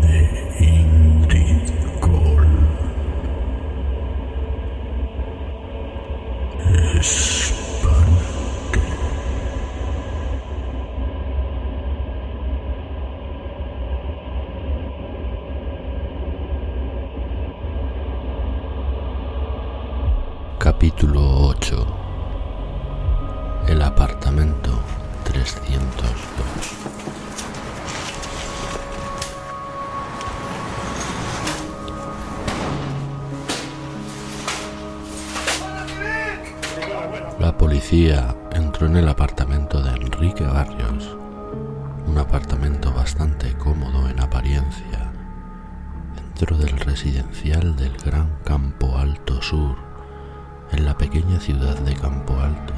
de Ingrid. Capítulo 8 El apartamento 302 policía entró en el apartamento de Enrique Barrios, un apartamento bastante cómodo en apariencia, dentro del residencial del Gran Campo Alto Sur, en la pequeña ciudad de Campo Alto.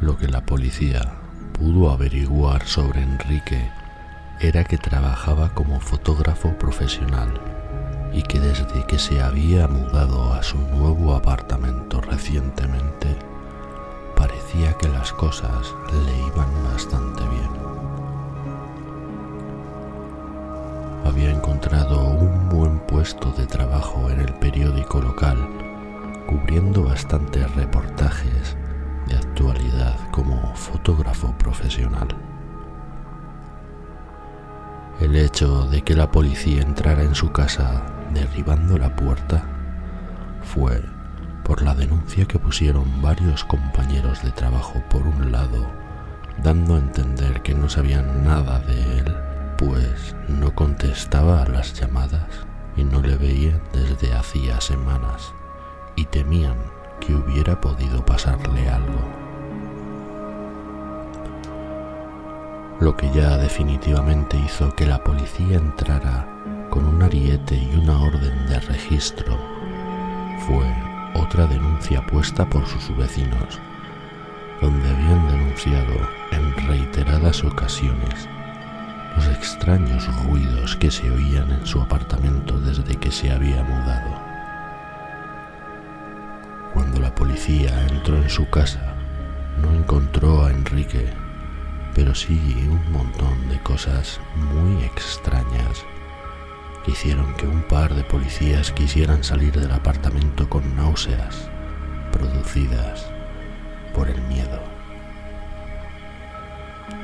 Lo que la policía pudo averiguar sobre Enrique era que trabajaba como fotógrafo profesional y que desde que se había mudado a su nuevo apartamento recientemente, parecía que las cosas le iban bastante bien. Había encontrado un buen puesto de trabajo en el periódico local, cubriendo bastantes reportajes de actualidad como fotógrafo profesional. El hecho de que la policía entrara en su casa derribando la puerta fue por la denuncia que pusieron varios compañeros de trabajo por un lado, dando a entender que no sabían nada de él, pues no contestaba a las llamadas y no le veían desde hacía semanas, y temían que hubiera podido pasarle algo. Lo que ya definitivamente hizo que la policía entrara con un ariete y una orden de registro fue otra denuncia puesta por sus vecinos, donde habían denunciado en reiteradas ocasiones los extraños ruidos que se oían en su apartamento desde que se había mudado. Cuando la policía entró en su casa, no encontró a Enrique, pero sí un montón de cosas muy extrañas hicieron que un par de policías quisieran salir del apartamento con náuseas producidas por el miedo.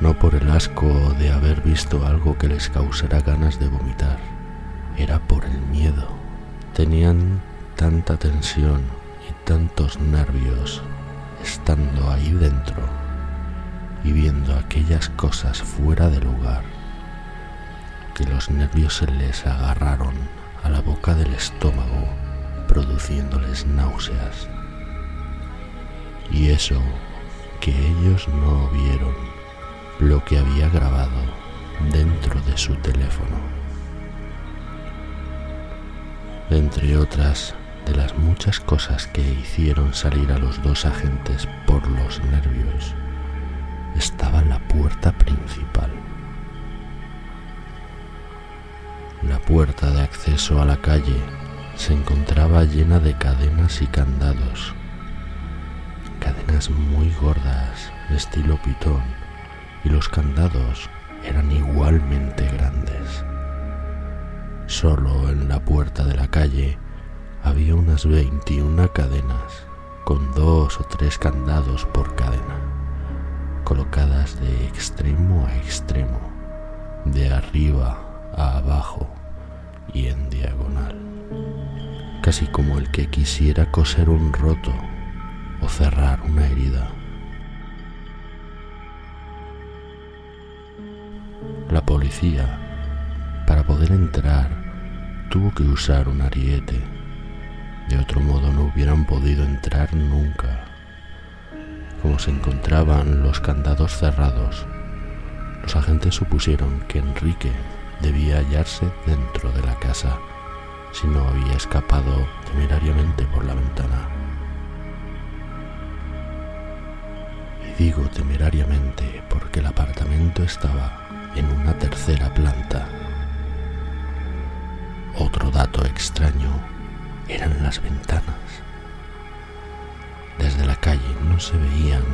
No por el asco de haber visto algo que les causara ganas de vomitar, era por el miedo. Tenían tanta tensión y tantos nervios estando ahí dentro y viendo aquellas cosas fuera de lugar que los nervios se les agarraron a la boca del estómago, produciéndoles náuseas. Y eso que ellos no vieron lo que había grabado dentro de su teléfono. Entre otras de las muchas cosas que hicieron salir a los dos agentes por los nervios, estaba la puerta principal. La puerta de acceso a la calle se encontraba llena de cadenas y candados. Cadenas muy gordas, de estilo pitón, y los candados eran igualmente grandes. Solo en la puerta de la calle había unas 21 cadenas, con dos o tres candados por cadena, colocadas de extremo a extremo, de arriba abajo y en diagonal, casi como el que quisiera coser un roto o cerrar una herida. La policía, para poder entrar, tuvo que usar un ariete. De otro modo no hubieran podido entrar nunca. Como se encontraban los candados cerrados, los agentes supusieron que Enrique debía hallarse dentro de la casa si no había escapado temerariamente por la ventana. Y digo temerariamente porque el apartamento estaba en una tercera planta. Otro dato extraño eran las ventanas. Desde la calle no se veían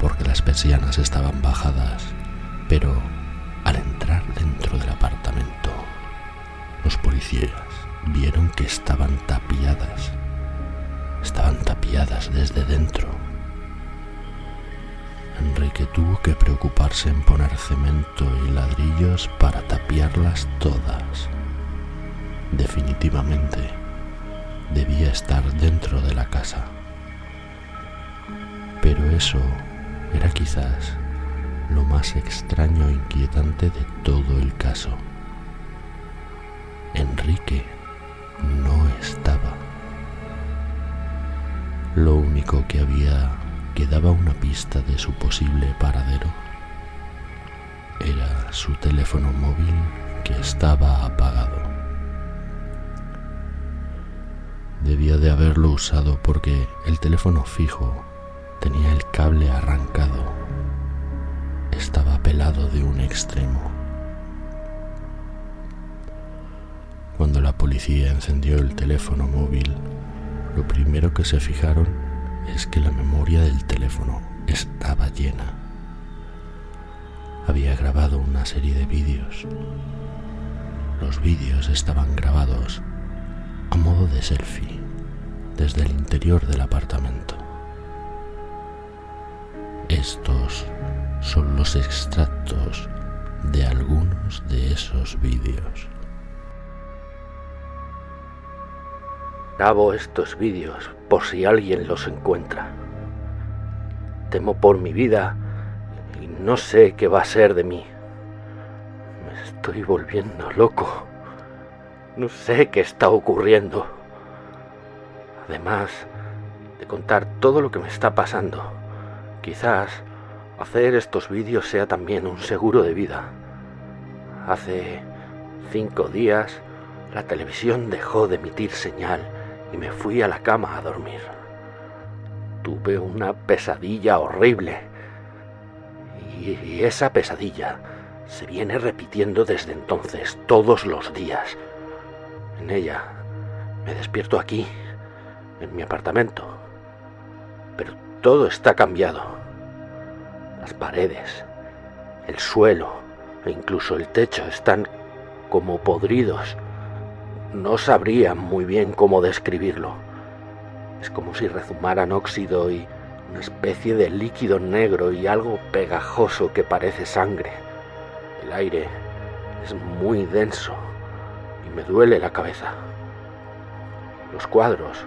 porque las persianas estaban bajadas, pero dentro del apartamento, los policías vieron que estaban tapiadas. Estaban tapiadas desde dentro. Enrique tuvo que preocuparse en poner cemento y ladrillos para tapiarlas todas. Definitivamente debía estar dentro de la casa. Pero eso era quizás lo más extraño e inquietante de todo el caso. Enrique no estaba. Lo único que había que daba una pista de su posible paradero era su teléfono móvil que estaba apagado. Debía de haberlo usado porque el teléfono fijo tenía el cable arrancado. Estaba pelado de un extremo. Cuando la policía encendió el teléfono móvil, lo primero que se fijaron es que la memoria del teléfono estaba llena. Había grabado una serie de vídeos. Los vídeos estaban grabados a modo de selfie desde el interior del apartamento. Estos son los extractos de algunos de esos vídeos. Grabo estos vídeos por si alguien los encuentra. Temo por mi vida y no sé qué va a ser de mí. Me estoy volviendo loco. No sé qué está ocurriendo. Además de contar todo lo que me está pasando, quizás hacer estos vídeos sea también un seguro de vida. Hace cinco días la televisión dejó de emitir señal y me fui a la cama a dormir. Tuve una pesadilla horrible y esa pesadilla se viene repitiendo desde entonces todos los días. En ella me despierto aquí, en mi apartamento, pero todo está cambiado. Las paredes, el suelo e incluso el techo están como podridos no sabría muy bien cómo describirlo. Es como si rezumaran óxido y una especie de líquido negro y algo pegajoso que parece sangre. El aire es muy denso y me duele la cabeza. Los cuadros,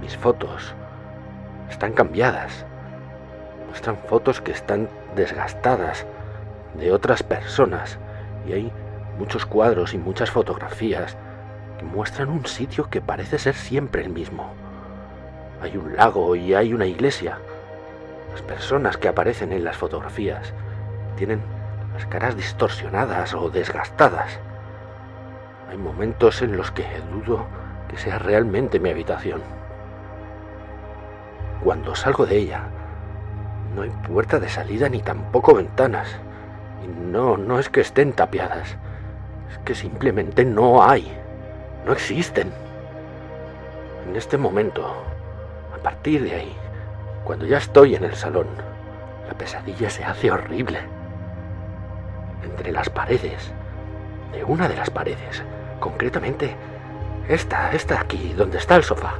mis fotos, están cambiadas. Muestran fotos que están desgastadas de otras personas y hay muchos cuadros y muchas fotografías que muestran un sitio que parece ser siempre el mismo. Hay un lago y hay una iglesia. Las personas que aparecen en las fotografías tienen las caras distorsionadas o desgastadas. Hay momentos en los que dudo que sea realmente mi habitación. Cuando salgo de ella, no hay puerta de salida ni tampoco ventanas. Y no, no es que estén tapiadas, es que simplemente no hay no existen. En este momento, a partir de ahí, cuando ya estoy en el salón, la pesadilla se hace horrible. Entre las paredes, de una de las paredes, concretamente esta, esta aquí, donde está el sofá,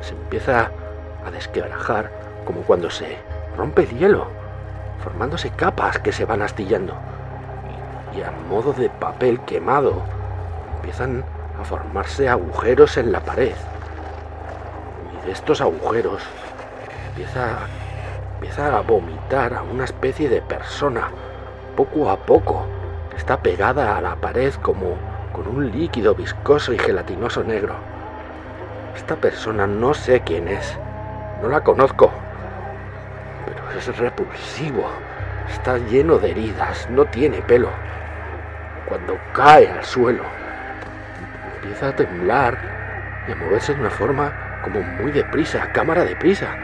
se empieza a desquebrajar como cuando se rompe el hielo, formándose capas que se van astillando. Y a modo de papel quemado, empiezan a formarse agujeros en la pared. Y de estos agujeros empieza, empieza a vomitar a una especie de persona, poco a poco, está pegada a la pared como con un líquido viscoso y gelatinoso negro. Esta persona no sé quién es, no la conozco, es repulsivo, está lleno de heridas, no tiene pelo. Cuando cae al suelo, empieza a temblar y a moverse de una forma como muy deprisa, cámara deprisa.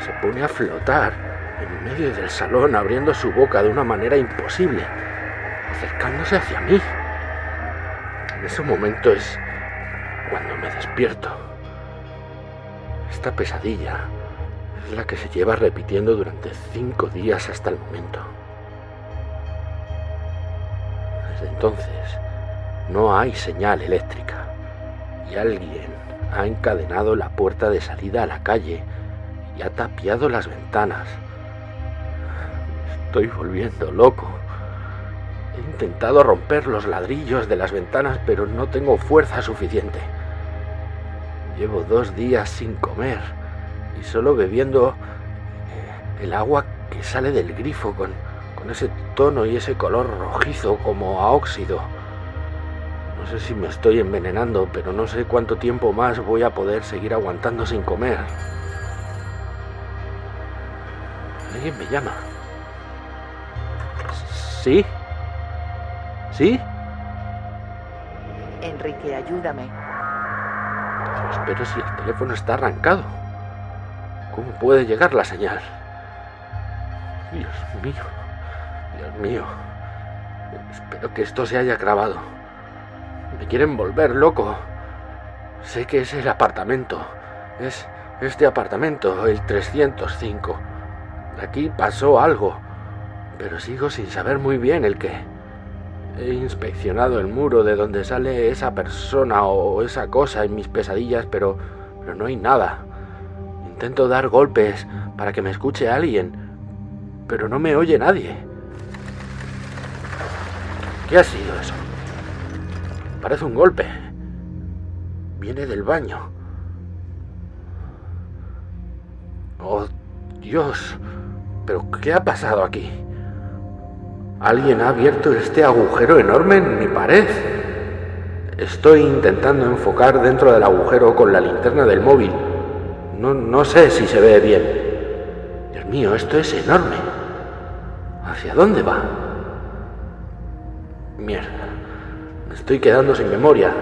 Se pone a flotar en medio del salón abriendo su boca de una manera imposible, acercándose hacia mí. En ese momento es cuando me despierto. Esta pesadilla es la que se lleva repitiendo durante cinco días hasta el momento. Desde entonces no hay señal eléctrica y alguien ha encadenado la puerta de salida a la calle y ha tapiado las ventanas. Estoy volviendo loco. He intentado romper los ladrillos de las ventanas, pero no tengo fuerza suficiente. Llevo dos días sin comer solo bebiendo eh, el agua que sale del grifo con, con ese tono y ese color rojizo como a óxido. No sé si me estoy envenenando, pero no sé cuánto tiempo más voy a poder seguir aguantando sin comer. Alguien me llama. ¿Sí? ¿Sí? Enrique, ayúdame. Pero si el teléfono está arrancado. ¿Cómo puede llegar la señal? Dios mío. Dios mío. Espero que esto se haya grabado. Me quieren volver loco. Sé que es el apartamento. Es este apartamento, el 305. Aquí pasó algo, pero sigo sin saber muy bien el qué. He inspeccionado el muro de donde sale esa persona o esa cosa en mis pesadillas, pero, pero no hay nada. Intento dar golpes para que me escuche alguien, pero no me oye nadie. ¿Qué ha sido eso? Parece un golpe. Viene del baño. Oh, Dios. ¿Pero qué ha pasado aquí? Alguien ha abierto este agujero enorme en mi pared. Estoy intentando enfocar dentro del agujero con la linterna del móvil. No, sé si se ve bien. Dios mío, esto es enorme. ¿Hacia dónde va? Mierda. Me estoy quedando sin memoria.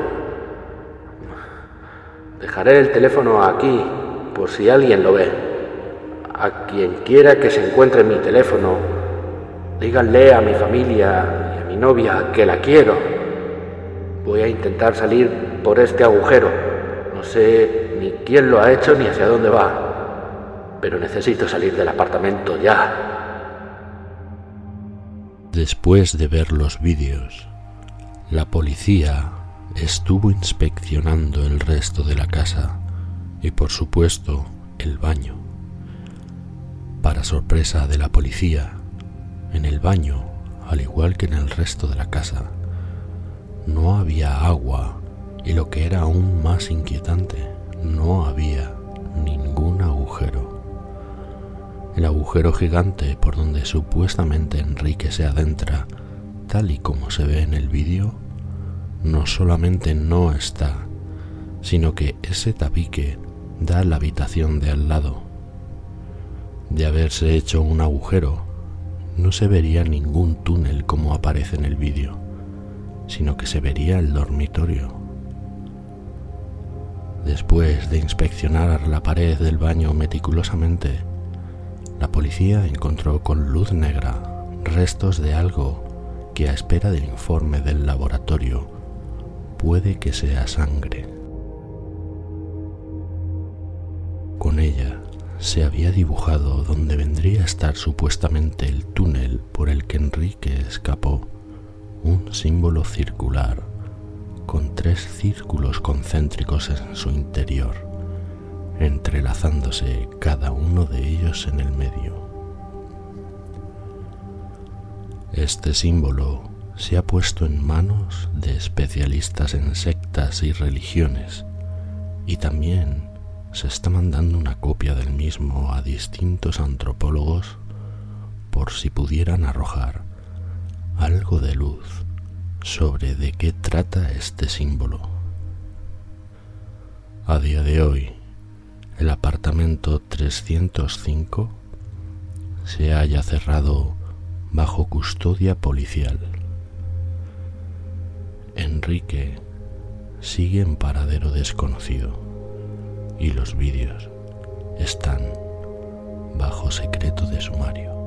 Dejaré el teléfono aquí por si alguien lo ve. A quien quiera que se encuentre mi teléfono, díganle a mi familia y a mi novia que la quiero. Voy a intentar salir por este agujero. No sé ni quién lo ha hecho ni hacia dónde va, pero necesito salir del apartamento ya. Después de ver los vídeos, la policía estuvo inspeccionando el resto de la casa y por supuesto el baño. Para sorpresa de la policía, en el baño, al igual que en el resto de la casa, no había agua y lo que era aún más inquietante, no había ningún agujero. El agujero gigante por donde supuestamente Enrique se adentra, tal y como se ve en el vídeo, no solamente no está, sino que ese tabique da la habitación de al lado de haberse hecho un agujero, no se vería ningún túnel como aparece en el vídeo, sino que se vería el dormitorio. Después de inspeccionar la pared del baño meticulosamente, la policía encontró con luz negra restos de algo que a espera del informe del laboratorio puede que sea sangre. Con ella se había dibujado donde vendría a estar supuestamente el túnel por el que Enrique escapó, un símbolo circular con tres círculos concéntricos en su interior, entrelazándose cada uno de ellos en el medio. Este símbolo se ha puesto en manos de especialistas en sectas y religiones y también se está mandando una copia del mismo a distintos antropólogos por si pudieran arrojar algo de luz sobre de qué trata este símbolo. A día de hoy, el apartamento 305 se haya cerrado bajo custodia policial. Enrique sigue en paradero desconocido y los vídeos están bajo secreto de sumario.